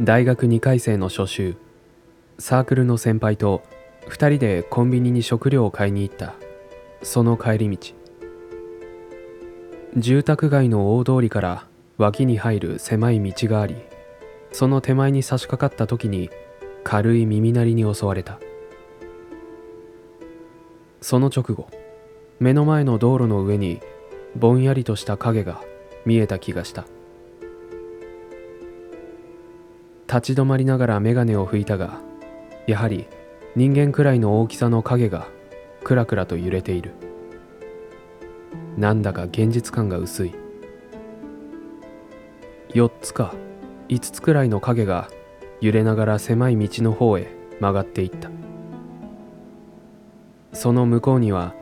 大学2回生の初秋サークルの先輩と2人でコンビニに食料を買いに行った。その帰り道住宅街の大通りから脇に入る狭い道がありその手前に差し掛かった時に軽い耳鳴りに襲われた。その直後目の前の道路の上にぼんやりとした影が見えた気がした。立ち止まりながら眼鏡を拭いたがやはり人間くらいの大きさの影がクラクラと揺れている。なんだか現実感が薄い。4つか5つくらいの影が揺れながら狭い道の方へ曲がっていった。その向こうには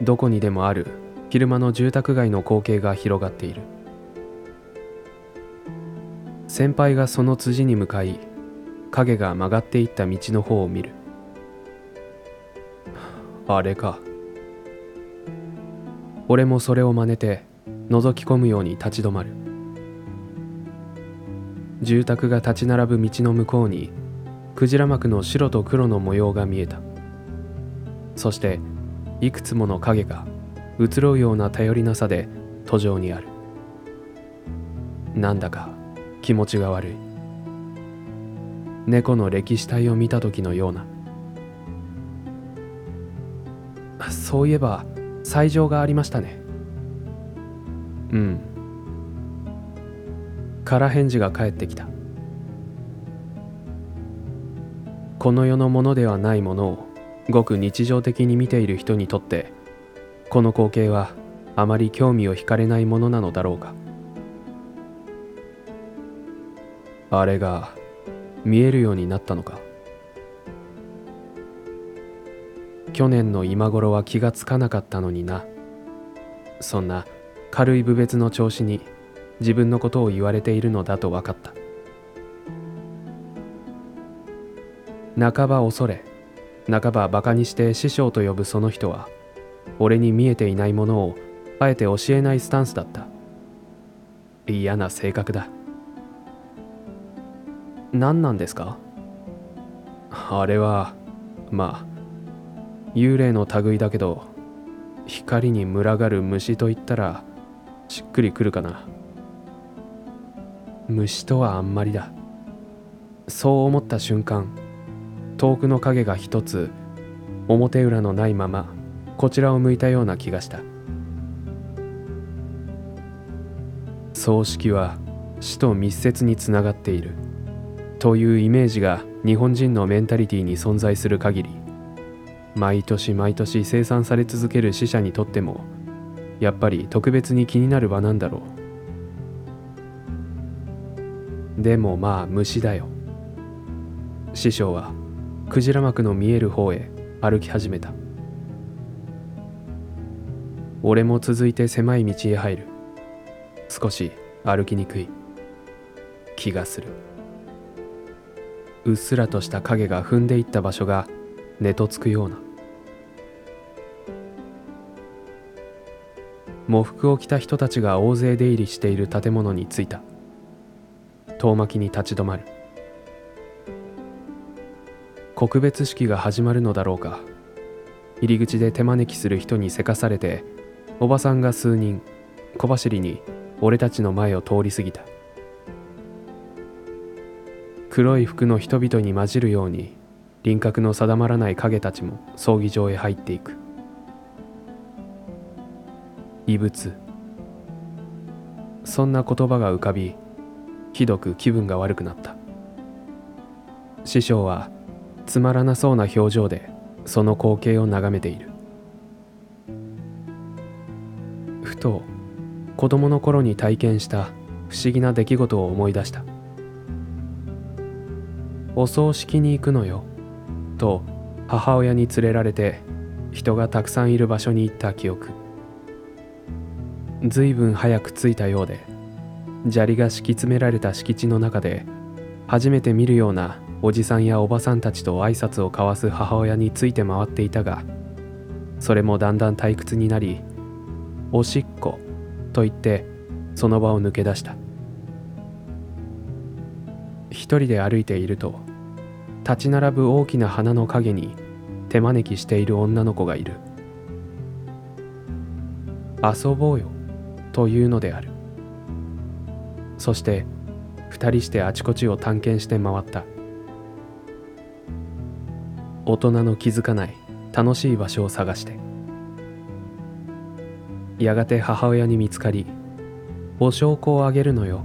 どこにでもある昼間の住宅街の光景が広がっている。先輩がその辻に向かい影が曲がっていった道の方を見る。あれか。俺もそれを真似て覗き込むように立ち止まる。住宅が立ち並ぶ道の向こうにクジラ幕の白と黒の模様が見えた。そしていくつもの影が移ろうような頼りなさで途上にある。なんだか気持ちが悪い。猫の歴史体を見た時のような。そういえば斎場がありましたね。うん。空返事が返ってきた。この世のものではないものをごく日常的に見ている人にとってこの光景はあまり興味を惹かれないものなのだろうか。あれが見えるようになったのか。去年の今頃は気がつかなかったのにな。そんな軽い部別の調子に自分のことを言われているのだと分かった。半ば恐れ半ばバカにして師匠と呼ぶその人は俺に見えていないものをあえて教えないスタンスだった。嫌な性格だ。何なんですか？あれはまあ幽霊の類だけど光に群がる虫といったらしっくりくるかな。虫とはあんまりだ。そう思った瞬間遠くの影が一つ表裏のないままこちらを向いたような気がした。葬式は死と密接につながっている。というイメージが日本人のメンタリティーに存在する限り毎年毎年生産され続ける死者にとってもやっぱり特別に気になる場なんだろう。でもまあ虫だよ。師匠はクジラ幕の見える方へ歩き始めた。俺も続いて狭い道へ入る。少し歩きにくい気がする。うっすらとした影が踏んでいった場所が寝とつくような。喪服を着た人たちが大勢出入りしている建物に着いた。遠巻きに立ち止まる。告別式が始まるのだろうか。入り口で手招きする人にせかされておばさんが数人小走りに俺たちの前を通り過ぎた。黒い服の人々に混じるように輪郭の定まらない影たちも葬儀場へ入っていく。異物。そんな言葉が浮かびひどく気分が悪くなった。師匠はつまらなそうな表情でその光景を眺めている。ふと子供の頃に体験した不思議な出来事を思い出した。お葬式に行くのよと母親に連れられて人がたくさんいる場所に行った記憶。ずいぶん早く着いたようで砂利が敷き詰められた敷地の中で初めて見るようなおじさんやおばさんたちと挨拶を交わす母親について回っていたがそれもだんだん退屈になり「おしっこ」と言ってその場を抜け出した。一人で歩いていると立ち並ぶ大きな花の陰に手招きしている女の子がいる。遊ぼうよというのである。そして二人してあちこちを探検して回った。大人の気づかない楽しい場所を探して。やがて母親に見つかり「お証拠をあげるのよ」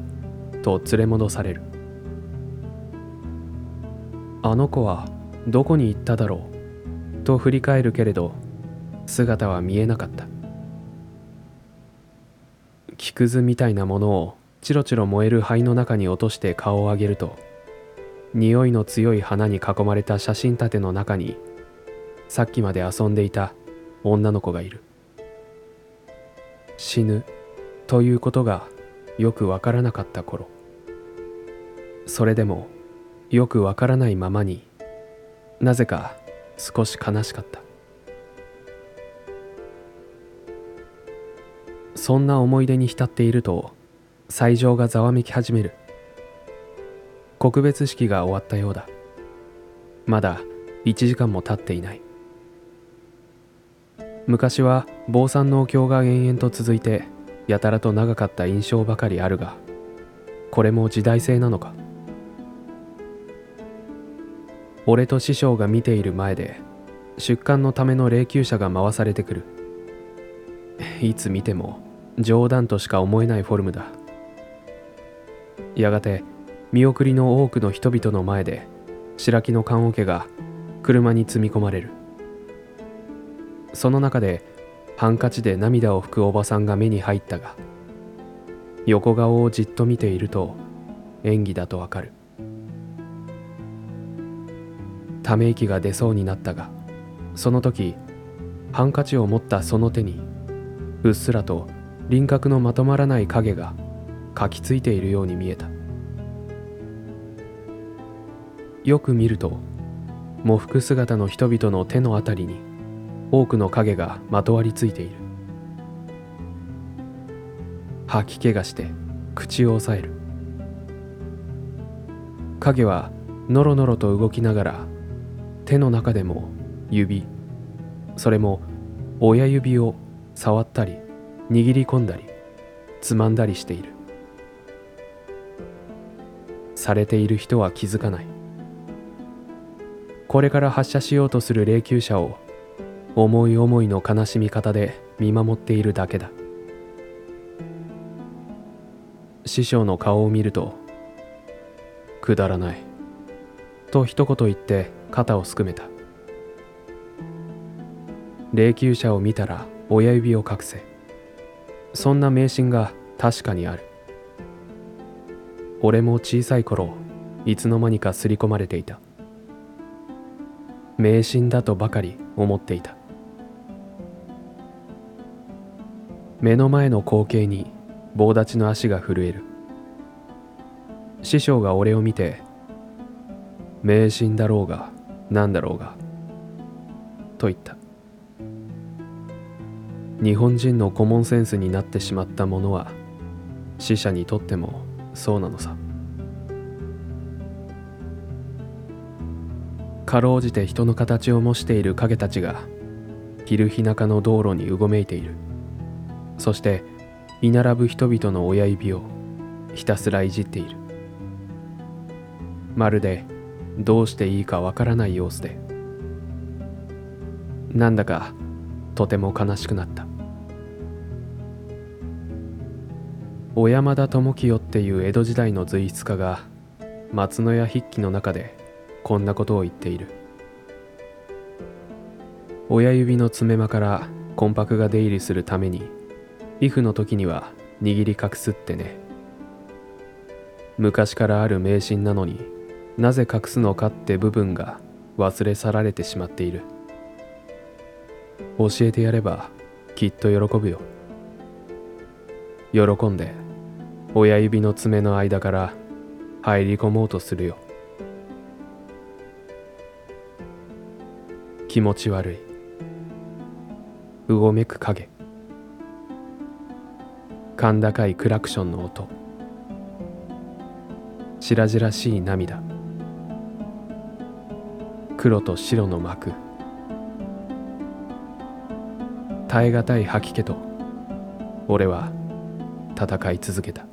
と連れ戻される。あの子はどこに行っただろう？と振り返るけれど姿は見えなかった。木くずみたいなものをチロチロ燃える灰の中に落として顔を上げると匂いの強い花に囲まれた写真立ての中にさっきまで遊んでいた女の子がいる。死ぬということがよくわからなかった頃。それでもよくわからないままになぜか少し悲しかった。そんな思い出に浸っていると斎場がざわめき始める。告別式が終わったようだ。まだ1時間も経っていない。昔は坊さんのお経が延々と続いてやたらと長かった印象ばかりあるがこれも時代性なのか？俺と師匠が見ている前で出棺のための霊柩車が回されてくる。いつ見ても冗談としか思えないフォルムだ。やがて見送りの多くの人々の前で白木の棺桶が車に積み込まれる。その中でハンカチで涙を拭くおばさんが目に入ったが横顔をじっと見ていると演技だとわかる。ため息が出そうになったがその時ハンカチを持ったその手にうっすらと輪郭のまとまらない影がかきついているように見えた。よく見ると喪服姿の人々の手のあたりに多くの影がまとわりついている。吐き気がして口を押さえる。影はのろのろと動きながら手の中でも指それも親指を触ったり握り込んだりつまんだりしている。されている人は気づかない。これから発射しようとする霊柩車を思い思いの悲しみ方で見守っているだけだ。師匠の顔を見ると「くだらない」と一言言って肩をすくめた。霊柩車を見たら親指を隠せ。そんな迷信が確かにある。俺も小さい頃いつの間にか刷り込まれていた。迷信だとばかり思っていた。目の前の光景に棒立ちの足が震える。師匠が俺を見て「迷信だろうが何だろうが」と言った。日本人のコモンセンスになってしまったものは死者にとってもそうなのさ。かろうじて人の形を模している影たちが昼日中の道路にうごめいている。そして居並ぶ人々の親指をひたすらいじっている。まるでどうしていいかわからない様子で。なんだかとても悲しくなった。小山田智清っていう江戸時代の随筆家が松野屋筆記の中でこんなことを言っている。親指の爪間から魂魄が出入りするためにイフの時には握り隠すってね。昔からある迷信なのになぜ隠すのかって部分が忘れ去られてしまっている。教えてやればきっと喜ぶよ。喜んで親指の爪の間から入り込もうとするよ。気持ち悪い。うごめく影。甲高いクラクションの音。白々しい涙。黒と白の幕。耐え難い吐き気と俺は戦い続けた。